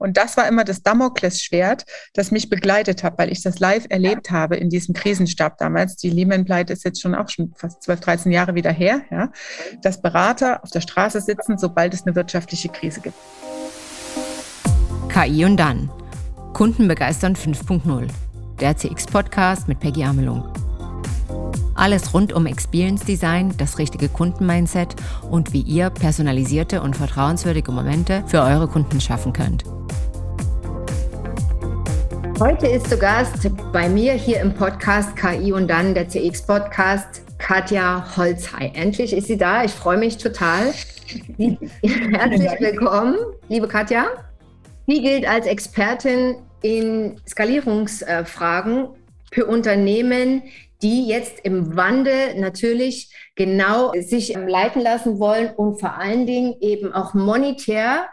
Und das war immer das Damoklesschwert, das mich begleitet hat, weil ich das live erlebt habe in diesem Krisenstab damals. Die Lehman-Pleite ist jetzt schon auch schon fast 12, 13 Jahre wieder her, ja, dass Berater auf der Straße sitzen, sobald es eine wirtschaftliche Krise gibt. KI und dann. Kunden begeistern 5.0. Der CX-Podcast mit Peggy Amelung. Alles rund um Experience Design, das richtige Kundenmindset und wie ihr personalisierte und vertrauenswürdige Momente für eure Kunden schaffen könnt. Heute ist zu Gast bei mir hier im Podcast KI und dann der CX Podcast Katja Holzhey. Endlich ist sie da. Ich freue mich total. Herzlich willkommen, liebe Katja. Sie gilt als Expertin in Skalierungsfragen für Unternehmen, die jetzt im Wandel natürlich genau sich leiten lassen wollen und vor allen Dingen eben auch monetär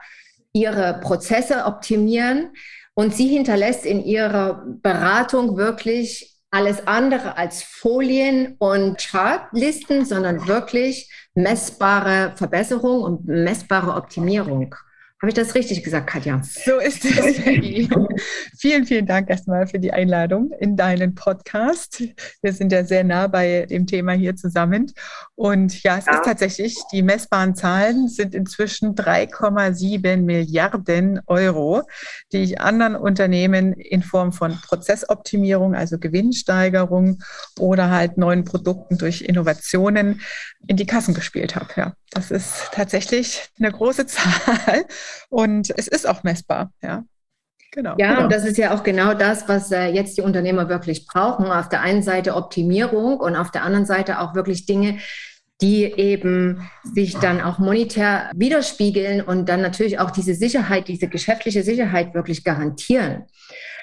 ihre Prozesse optimieren. Und sie hinterlässt in ihrer Beratung wirklich alles andere als Folien und Chartlisten, sondern wirklich messbare Verbesserung und messbare Optimierung. Habe ich das richtig gesagt, Katja? So ist es, vielen, vielen Dank erstmal für die Einladung in deinen Podcast. Wir sind ja sehr nah bei dem Thema hier zusammen. Und ja, es ja. ist tatsächlich, die messbaren Zahlen sind inzwischen 3,7 Milliarden Euro, die ich anderen Unternehmen in Form von Prozessoptimierung, also Gewinnsteigerung oder halt neuen Produkten durch Innovationen in die Kassen gespielt habe. Ja, das ist tatsächlich eine große Zahl und es ist auch messbar. Ja. Genau, ja, genau. und das ist ja auch genau das, was äh, jetzt die Unternehmer wirklich brauchen. Auf der einen Seite Optimierung und auf der anderen Seite auch wirklich Dinge, die eben sich dann auch monetär widerspiegeln und dann natürlich auch diese Sicherheit, diese geschäftliche Sicherheit wirklich garantieren.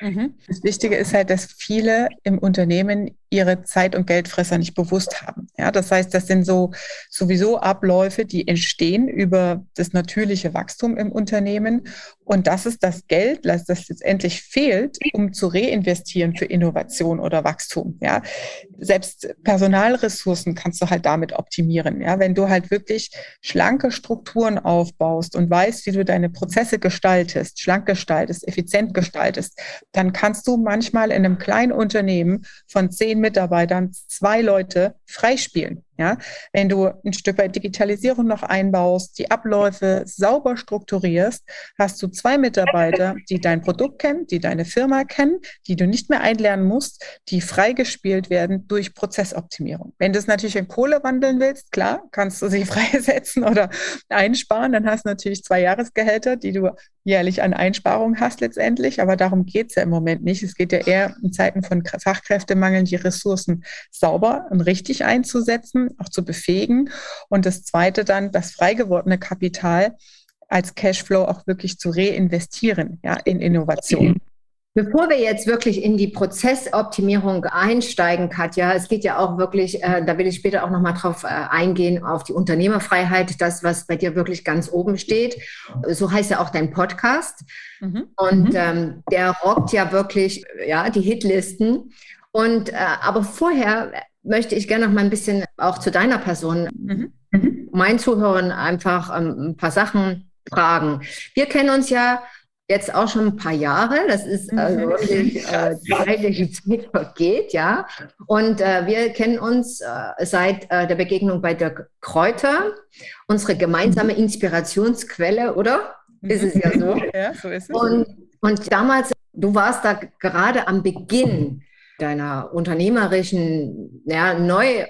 Mhm. Das Wichtige ist halt, dass viele im Unternehmen ihre Zeit- und Geldfresser nicht bewusst haben. Ja, das heißt, das sind so sowieso Abläufe, die entstehen über das natürliche Wachstum im Unternehmen. Und das ist das Geld, das letztendlich fehlt, um zu reinvestieren für Innovation oder Wachstum. Ja, selbst Personalressourcen kannst du halt damit optimieren. Ja, wenn du halt wirklich schlanke Strukturen aufbaust und weißt, wie du deine Prozesse gestaltest, schlank gestaltest, effizient gestaltest, dann kannst du manchmal in einem kleinen Unternehmen von zehn Mitarbeitern zwei Leute freispielen. Ja, wenn du ein Stück weit Digitalisierung noch einbaust, die Abläufe sauber strukturierst, hast du zwei Mitarbeiter, die dein Produkt kennen, die deine Firma kennen, die du nicht mehr einlernen musst, die freigespielt werden durch Prozessoptimierung. Wenn du es natürlich in Kohle wandeln willst, klar, kannst du sie freisetzen oder einsparen, dann hast du natürlich zwei Jahresgehälter, die du jährlich an Einsparungen hast letztendlich, aber darum geht es ja im Moment nicht. Es geht ja eher in Zeiten von Fachkräftemangel, die Ressourcen sauber und richtig einzusetzen auch zu befähigen. Und das Zweite dann, das frei gewordene Kapital als Cashflow auch wirklich zu reinvestieren ja, in Innovation. Bevor wir jetzt wirklich in die Prozessoptimierung einsteigen, Katja, es geht ja auch wirklich, äh, da will ich später auch nochmal drauf äh, eingehen, auf die Unternehmerfreiheit, das, was bei dir wirklich ganz oben steht. So heißt ja auch dein Podcast. Mhm. Und mhm. ähm, der rockt ja wirklich ja, die Hitlisten. Und äh, aber vorher möchte ich gerne noch mal ein bisschen auch zu deiner Person, mhm. mhm. meinen Zuhörern einfach ähm, ein paar Sachen fragen. Wir kennen uns ja jetzt auch schon ein paar Jahre. Das ist mhm. also wirklich äh, die Zeit vergeht, ja. Und äh, wir kennen uns äh, seit äh, der Begegnung bei Dirk Kräuter, unsere gemeinsame mhm. Inspirationsquelle, oder? Ist es ja so. Ja, so ist es. Und, und damals, du warst da gerade am Beginn deiner unternehmerischen, ja, neu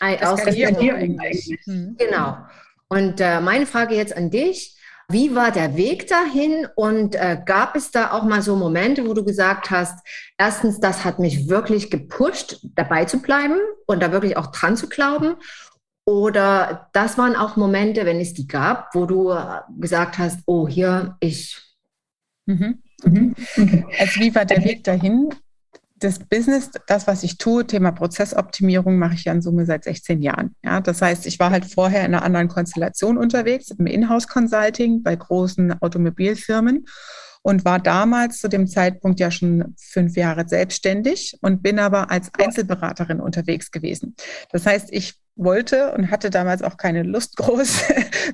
Ausrichtung. Mhm. Genau. Und äh, meine Frage jetzt an dich. Wie war der Weg dahin und äh, gab es da auch mal so Momente, wo du gesagt hast, erstens, das hat mich wirklich gepusht, dabei zu bleiben und da wirklich auch dran zu glauben? Oder das waren auch Momente, wenn es die gab, wo du äh, gesagt hast, oh, hier, ich. Mhm. Mhm. Also wie war der Weg dahin? Das Business, das, was ich tue, Thema Prozessoptimierung, mache ich ja in Summe seit 16 Jahren. Ja, das heißt, ich war halt vorher in einer anderen Konstellation unterwegs, im Inhouse-Consulting bei großen Automobilfirmen und war damals zu dem Zeitpunkt ja schon fünf Jahre selbstständig und bin aber als Einzelberaterin unterwegs gewesen. Das heißt, ich wollte und hatte damals auch keine Lust groß,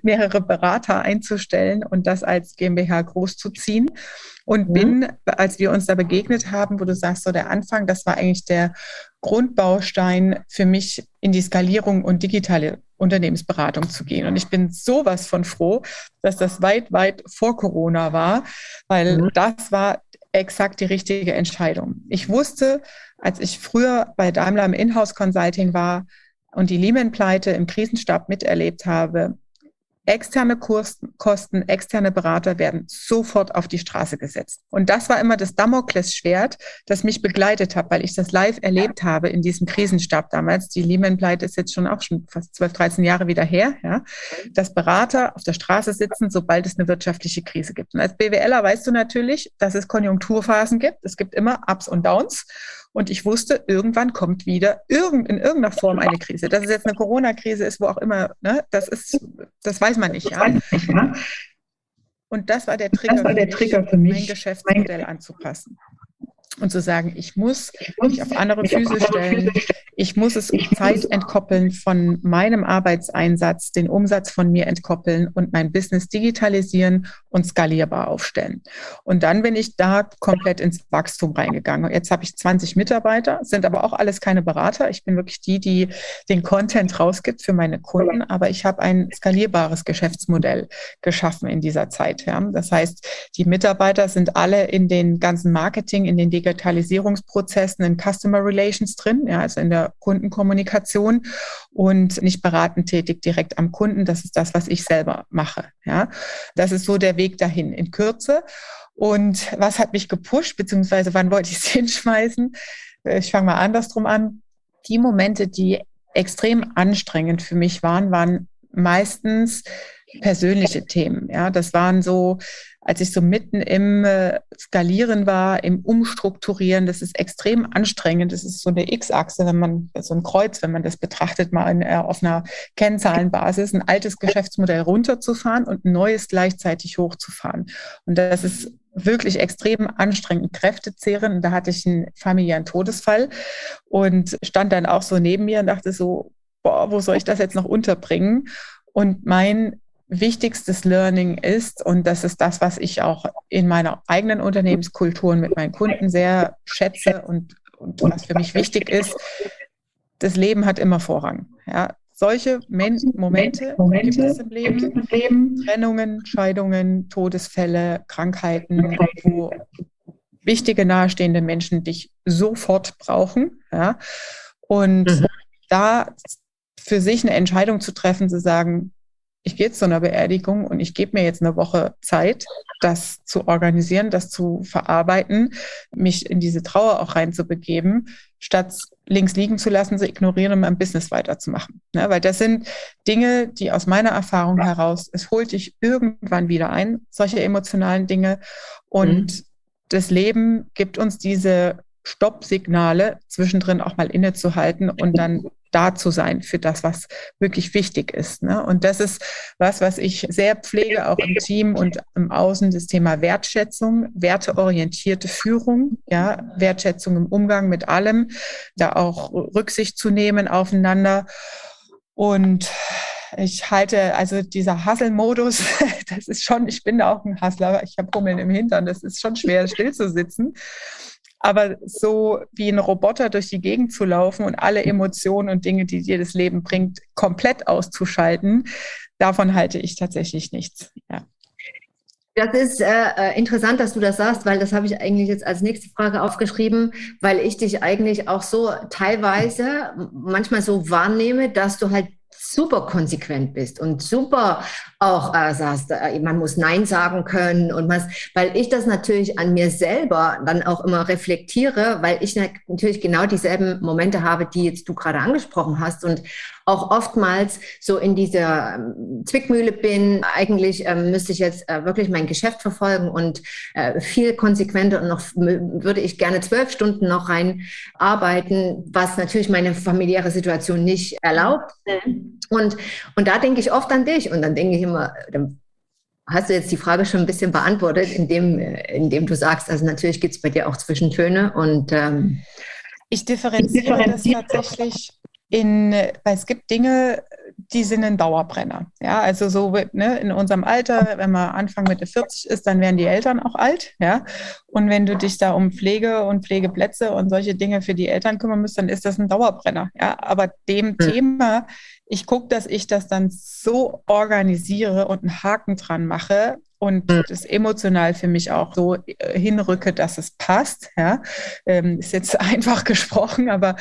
mehrere Berater einzustellen und das als GmbH großzuziehen. Und mhm. bin, als wir uns da begegnet haben, wo du sagst, so der Anfang, das war eigentlich der Grundbaustein für mich in die Skalierung und digitale Unternehmensberatung zu gehen. Und ich bin sowas von froh, dass das weit, weit vor Corona war, weil mhm. das war exakt die richtige Entscheidung. Ich wusste, als ich früher bei Daimler im Inhouse Consulting war und die Lehman-Pleite im Krisenstab miterlebt habe, Externe Kosten, externe Berater werden sofort auf die Straße gesetzt. Und das war immer das Damoklesschwert, das mich begleitet hat, weil ich das live erlebt habe in diesem Krisenstab damals. Die Lehman-Pleite ist jetzt schon auch schon fast 12, 13 Jahre wieder her, ja, dass Berater auf der Straße sitzen, sobald es eine wirtschaftliche Krise gibt. Und als BWLer weißt du natürlich, dass es Konjunkturphasen gibt. Es gibt immer Ups und Downs. Und ich wusste, irgendwann kommt wieder irgend, in irgendeiner Form eine Krise. Dass es jetzt eine Corona-Krise ist, wo auch immer, ne, das ist, das weiß man nicht, ja. Und das war der Trigger, war der Trigger für mich, mein Geschäftsmodell anzupassen und zu sagen, ich muss mich auf andere Füße stellen, ich muss es Zeit entkoppeln von meinem Arbeitseinsatz, den Umsatz von mir entkoppeln und mein Business digitalisieren und skalierbar aufstellen. Und dann bin ich da komplett ins Wachstum reingegangen. Jetzt habe ich 20 Mitarbeiter, sind aber auch alles keine Berater. Ich bin wirklich die, die den Content rausgibt für meine Kunden, aber ich habe ein skalierbares Geschäftsmodell geschaffen in dieser Zeit. Ja. Das heißt, die Mitarbeiter sind alle in den ganzen Marketing, in den Digitalisierungsprozessen, in Customer Relations drin, ja, also in der Kundenkommunikation und nicht beratend tätig direkt am Kunden. Das ist das, was ich selber mache. Ja. Das ist so der Weg dahin in Kürze. Und was hat mich gepusht, beziehungsweise wann wollte ich es hinschmeißen? Ich fange mal andersrum an. Die Momente, die extrem anstrengend für mich waren, waren meistens persönliche Themen. Ja, das waren so, als ich so mitten im äh, Skalieren war, im Umstrukturieren, das ist extrem anstrengend. Das ist so eine X-Achse, wenn man so ein Kreuz, wenn man das betrachtet, mal in, äh, auf einer Kennzahlenbasis, ein altes Geschäftsmodell runterzufahren und ein neues gleichzeitig hochzufahren. Und das ist wirklich extrem anstrengend, kräftezehrend. Da hatte ich einen familiären Todesfall und stand dann auch so neben mir und dachte so, boah, wo soll ich das jetzt noch unterbringen? Und mein wichtigstes Learning ist, und das ist das, was ich auch in meiner eigenen Unternehmenskultur mit meinen Kunden sehr schätze und, und was für mich wichtig ist, das Leben hat immer Vorrang. Ja, solche Men Momente, Momente gibt es im Leben, Leben, Trennungen, Scheidungen, Todesfälle, Krankheiten, wo wichtige nahestehende Menschen dich sofort brauchen. Ja? Und mhm. da für sich eine Entscheidung zu treffen, zu sagen, ich gehe zu einer Beerdigung und ich gebe mir jetzt eine Woche Zeit, das zu organisieren, das zu verarbeiten, mich in diese Trauer auch reinzubegeben, statt links liegen zu lassen, zu ignorieren und mein Business weiterzumachen. Ne? Weil das sind Dinge, die aus meiner Erfahrung heraus, es holt dich irgendwann wieder ein, solche emotionalen Dinge. Und mhm. das Leben gibt uns diese Stoppsignale, zwischendrin auch mal innezuhalten und dann da zu sein für das, was wirklich wichtig ist. Ne? Und das ist was, was ich sehr pflege, auch im Team und im Außen, das Thema Wertschätzung, werteorientierte Führung, ja, Wertschätzung im Umgang mit allem, da auch Rücksicht zu nehmen aufeinander. Und ich halte, also dieser Hustle-Modus, das ist schon, ich bin auch ein Hustler, ich habe Hummeln im Hintern, das ist schon schwer, still zu sitzen. Aber so wie ein Roboter durch die Gegend zu laufen und alle Emotionen und Dinge, die dir das Leben bringt, komplett auszuschalten, davon halte ich tatsächlich nichts. Ja. Das ist äh, äh, interessant, dass du das sagst, weil das habe ich eigentlich jetzt als nächste Frage aufgeschrieben, weil ich dich eigentlich auch so teilweise manchmal so wahrnehme, dass du halt super konsequent bist und super auch äh, sagst, äh, man muss Nein sagen können und was, weil ich das natürlich an mir selber dann auch immer reflektiere, weil ich natürlich genau dieselben Momente habe, die jetzt du gerade angesprochen hast und auch oftmals so in dieser ähm, Zwickmühle bin. Eigentlich ähm, müsste ich jetzt äh, wirklich mein Geschäft verfolgen und äh, viel konsequenter und noch würde ich gerne zwölf Stunden noch rein arbeiten, was natürlich meine familiäre Situation nicht erlaubt. Und, und da denke ich oft an dich und dann denke ich immer, dann hast du jetzt die Frage schon ein bisschen beantwortet, indem, indem du sagst, also natürlich gibt es bei dir auch Zwischentöne und ähm, ich differenziere, ich differenziere das tatsächlich in, weil es gibt Dinge, die sind ein Dauerbrenner. Ja, also so ne, in unserem Alter, wenn man Anfang Mitte 40 ist, dann werden die Eltern auch alt. Ja, und wenn du dich da um Pflege und Pflegeplätze und solche Dinge für die Eltern kümmern musst, dann ist das ein Dauerbrenner. Ja, aber dem mhm. Thema, ich gucke, dass ich das dann so organisiere und einen Haken dran mache, und mhm. das emotional für mich auch so äh, hinrücke, dass es passt. Ja, ähm, ist jetzt einfach gesprochen, aber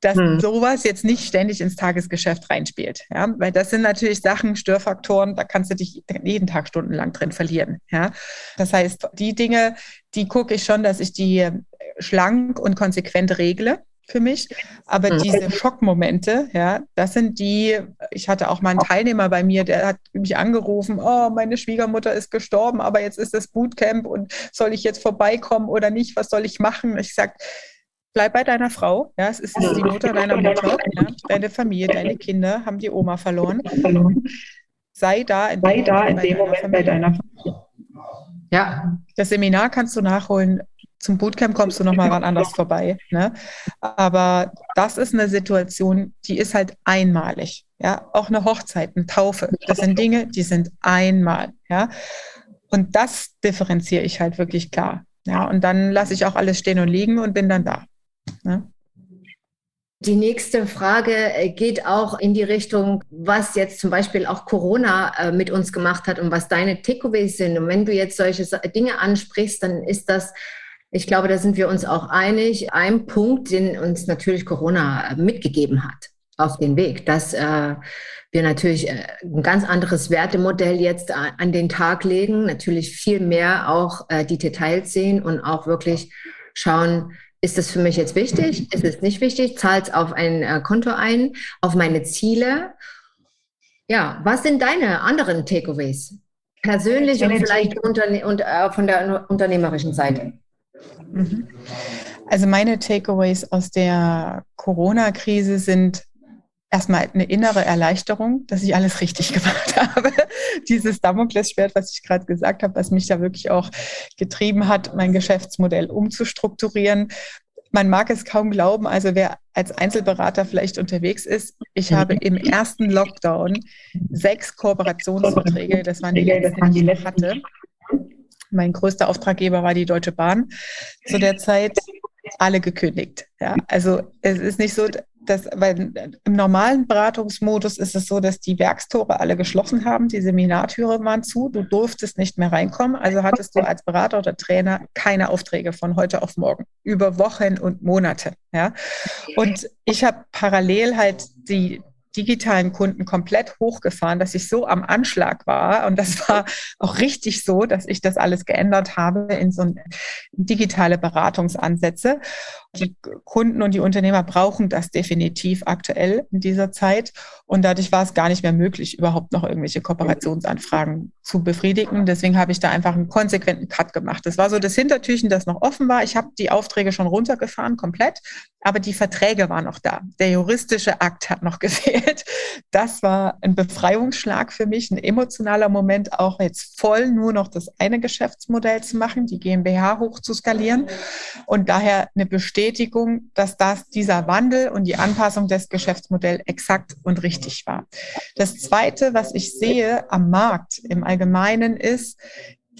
dass mhm. sowas jetzt nicht ständig ins Tagesgeschäft reinspielt. Ja, weil das sind natürlich Sachen, Störfaktoren, da kannst du dich jeden Tag stundenlang drin verlieren. Ja, das heißt, die Dinge, die gucke ich schon, dass ich die äh, schlank und konsequent regle für mich. Aber mhm. diese Schockmomente, ja, das sind die, ich hatte auch mal einen Teilnehmer bei mir, der hat mich angerufen, oh, meine Schwiegermutter ist gestorben, aber jetzt ist das Bootcamp und soll ich jetzt vorbeikommen oder nicht? Was soll ich machen? Ich sage, bleib bei deiner Frau, ja, es ist die Mutter deiner Mutter, ja, deine Familie, deine Kinder haben die Oma verloren. Sei da in dem, da in dem Moment bei deiner Familie. Ja. Das Seminar kannst du nachholen zum Bootcamp kommst du nochmal ran anders vorbei. Ne? Aber das ist eine Situation, die ist halt einmalig. Ja, auch eine Hochzeit, eine Taufe. Das sind Dinge, die sind einmal. Ja, und das differenziere ich halt wirklich klar. Ja, und dann lasse ich auch alles stehen und liegen und bin dann da. Ne? Die nächste Frage äh, geht auch in die Richtung, was jetzt zum Beispiel auch Corona äh, mit uns gemacht hat und was deine Takeaways sind. Und wenn du jetzt solche Dinge ansprichst, dann ist das ich glaube, da sind wir uns auch einig. Ein Punkt, den uns natürlich Corona mitgegeben hat auf den Weg, dass äh, wir natürlich äh, ein ganz anderes Wertemodell jetzt an den Tag legen, natürlich viel mehr auch äh, die Details sehen und auch wirklich schauen, ist das für mich jetzt wichtig? Ist es nicht wichtig? Zahlt es auf ein äh, Konto ein, auf meine Ziele? Ja, was sind deine anderen Takeaways? Persönlich und vielleicht unter, und, äh, von der unternehmerischen Seite? Mhm. Also meine Takeaways aus der Corona-Krise sind erstmal eine innere Erleichterung, dass ich alles richtig gemacht habe. Dieses Damoklesschwert, was ich gerade gesagt habe, was mich da wirklich auch getrieben hat, mein Geschäftsmodell umzustrukturieren. Man mag es kaum glauben, also wer als Einzelberater vielleicht unterwegs ist, ich habe im ersten Lockdown sechs Kooperationsverträge, das waren die letzten, die ich hatte, mein größter Auftraggeber war die Deutsche Bahn zu der Zeit, alle gekündigt. Ja, also es ist nicht so, dass, weil im normalen Beratungsmodus ist es so, dass die Werkstore alle geschlossen haben, die Seminartüre waren zu, du durftest nicht mehr reinkommen, also hattest du als Berater oder Trainer keine Aufträge von heute auf morgen, über Wochen und Monate. Ja, und ich habe parallel halt die digitalen Kunden komplett hochgefahren, dass ich so am Anschlag war. Und das war auch richtig so, dass ich das alles geändert habe in so digitale Beratungsansätze. Die Kunden und die Unternehmer brauchen das definitiv aktuell in dieser Zeit. Und dadurch war es gar nicht mehr möglich, überhaupt noch irgendwelche Kooperationsanfragen zu befriedigen. Deswegen habe ich da einfach einen konsequenten Cut gemacht. Das war so das Hintertürchen, das noch offen war. Ich habe die Aufträge schon runtergefahren, komplett, aber die Verträge waren noch da. Der juristische Akt hat noch gefehlt. Das war ein Befreiungsschlag für mich, ein emotionaler Moment, auch jetzt voll nur noch das eine Geschäftsmodell zu machen, die GmbH hoch zu skalieren und daher eine Bestätigung Bestätigung, dass das dieser Wandel und die Anpassung des Geschäftsmodells exakt und richtig war. Das Zweite, was ich sehe am Markt im Allgemeinen, ist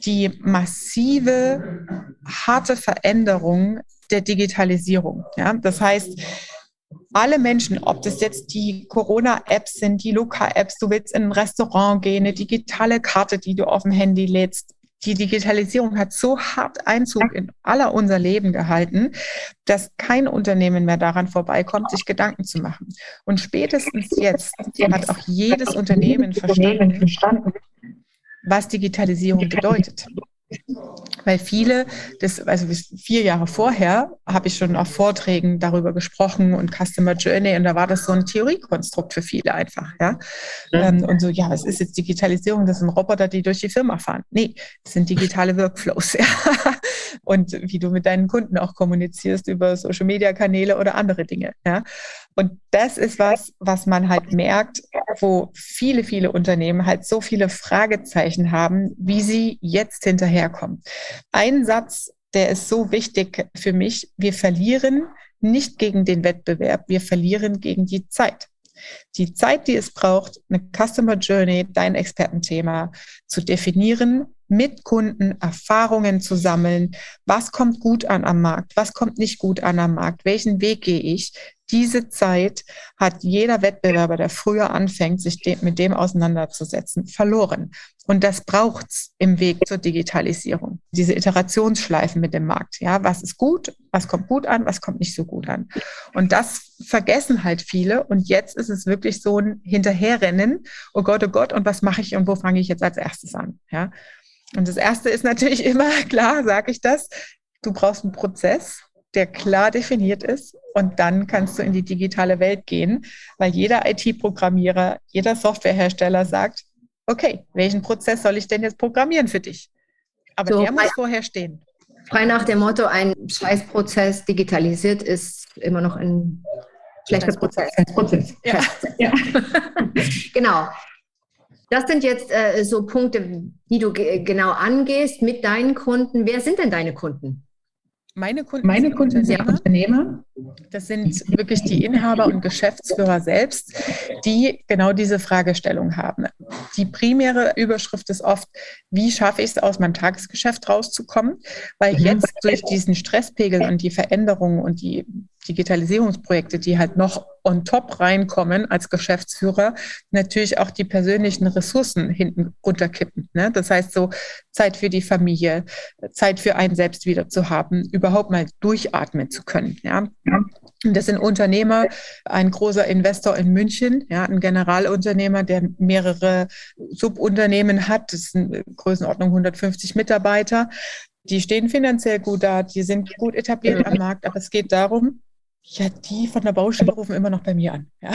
die massive, harte Veränderung der Digitalisierung. Ja, das heißt, alle Menschen, ob das jetzt die Corona-Apps sind, die Luca-Apps, du willst in ein Restaurant gehen, eine digitale Karte, die du auf dem Handy lädst, die Digitalisierung hat so hart Einzug in aller unser Leben gehalten, dass kein Unternehmen mehr daran vorbeikommt, sich Gedanken zu machen. Und spätestens jetzt hat auch jedes Unternehmen verstanden, was Digitalisierung bedeutet. Weil viele, das, also vier Jahre vorher, habe ich schon auf Vorträgen darüber gesprochen und Customer Journey und da war das so ein Theoriekonstrukt für viele einfach, ja. Mhm. und so, ja, was ist jetzt Digitalisierung? Das sind Roboter, die durch die Firma fahren. Nee, das sind digitale Workflows, ja. Und wie du mit deinen Kunden auch kommunizierst über Social Media Kanäle oder andere Dinge, ja. Und das ist was, was man halt merkt, wo viele, viele Unternehmen halt so viele Fragezeichen haben, wie sie jetzt hinterherkommen. Ein Satz, der ist so wichtig für mich. Wir verlieren nicht gegen den Wettbewerb, wir verlieren gegen die Zeit. Die Zeit, die es braucht, eine Customer Journey, dein Expertenthema zu definieren, mit Kunden Erfahrungen zu sammeln. Was kommt gut an am Markt? Was kommt nicht gut an am Markt? Welchen Weg gehe ich? Diese Zeit hat jeder Wettbewerber, der früher anfängt, sich mit dem auseinanderzusetzen, verloren. Und das braucht's im Weg zur Digitalisierung. Diese Iterationsschleifen mit dem Markt. Ja, was ist gut? Was kommt gut an? Was kommt nicht so gut an? Und das vergessen halt viele. Und jetzt ist es wirklich so ein Hinterherrennen. Oh Gott, oh Gott. Und was mache ich und wo fange ich jetzt als erstes an? Ja. Und das erste ist natürlich immer klar, sage ich das. Du brauchst einen Prozess, der klar definiert ist. Und dann kannst du in die digitale Welt gehen, weil jeder IT-Programmierer, jeder Softwarehersteller sagt, okay, welchen Prozess soll ich denn jetzt programmieren für dich? Aber so, der muss vorher stehen. Frei nach dem Motto, ein Scheißprozess digitalisiert ist immer noch ein schlechter Prozess. Prozess. Ja. ja. genau. Das sind jetzt äh, so Punkte, die du genau angehst mit deinen Kunden. Wer sind denn deine Kunden? Meine Kunden, Meine sind, Kunden Unternehmer. sind Unternehmer. Das sind wirklich die Inhaber und Geschäftsführer selbst, die genau diese Fragestellung haben. Die primäre Überschrift ist oft, wie schaffe ich es aus meinem Tagesgeschäft rauszukommen? Weil mhm. jetzt durch diesen Stresspegel und die Veränderungen und die Digitalisierungsprojekte, die halt noch on top reinkommen als Geschäftsführer, natürlich auch die persönlichen Ressourcen hinten runterkippen. Ne? Das heißt so Zeit für die Familie, Zeit für einen selbst wieder zu haben, überhaupt mal durchatmen zu können. Ja? Das sind Unternehmer, ein großer Investor in München, ja, ein Generalunternehmer, der mehrere Subunternehmen hat. Das ist eine Größenordnung 150 Mitarbeiter. Die stehen finanziell gut da, die sind gut etabliert am Markt, aber es geht darum, ja, die von der Baustelle rufen immer noch bei mir an. Ja.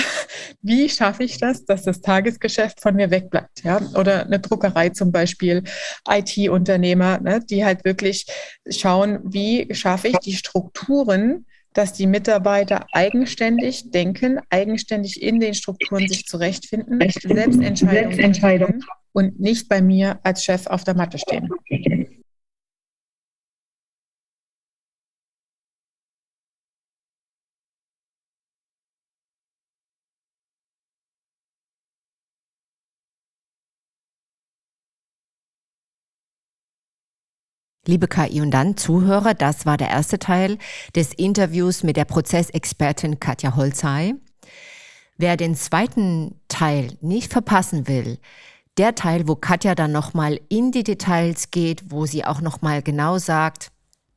Wie schaffe ich das, dass das Tagesgeschäft von mir wegbleibt? Ja? Oder eine Druckerei zum Beispiel, IT-Unternehmer, ne, die halt wirklich schauen, wie schaffe ich die Strukturen, dass die Mitarbeiter eigenständig denken, eigenständig in den Strukturen sich zurechtfinden, Selbstentscheidungen Selbstentscheidung. und nicht bei mir als Chef auf der Matte stehen. Liebe KI und dann Zuhörer, das war der erste Teil des Interviews mit der Prozessexpertin Katja Holzei. Wer den zweiten Teil nicht verpassen will, der Teil, wo Katja dann nochmal in die Details geht, wo sie auch nochmal genau sagt,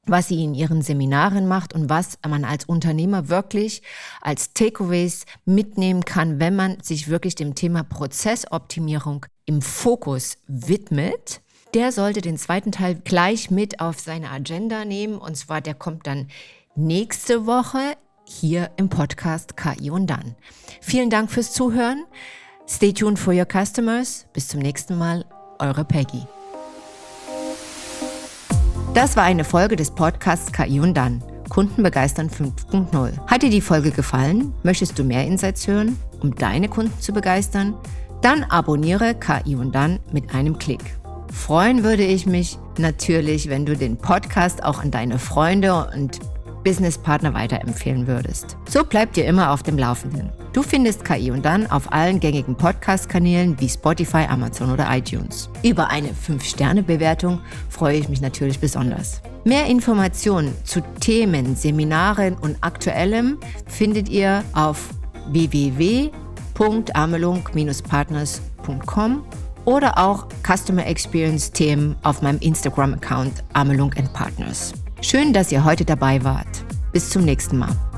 was sie in ihren Seminaren macht und was man als Unternehmer wirklich als Takeaways mitnehmen kann, wenn man sich wirklich dem Thema Prozessoptimierung im Fokus widmet der sollte den zweiten Teil gleich mit auf seine Agenda nehmen. Und zwar, der kommt dann nächste Woche hier im Podcast KI und dann. Vielen Dank fürs Zuhören. Stay tuned for your customers. Bis zum nächsten Mal. Eure Peggy. Das war eine Folge des Podcasts KI und dann. Kunden begeistern 5.0. Hat dir die Folge gefallen? Möchtest du mehr Insights hören, um deine Kunden zu begeistern? Dann abonniere KI und dann mit einem Klick. Freuen würde ich mich natürlich, wenn du den Podcast auch an deine Freunde und Businesspartner weiterempfehlen würdest. So bleibt ihr immer auf dem Laufenden. Du findest KI und dann auf allen gängigen Podcast-Kanälen wie Spotify, Amazon oder iTunes. Über eine 5-Sterne-Bewertung freue ich mich natürlich besonders. Mehr Informationen zu Themen, Seminaren und Aktuellem findet ihr auf www.amelung-partners.com oder auch Customer Experience Themen auf meinem Instagram-Account Amelung Partners. Schön, dass ihr heute dabei wart. Bis zum nächsten Mal.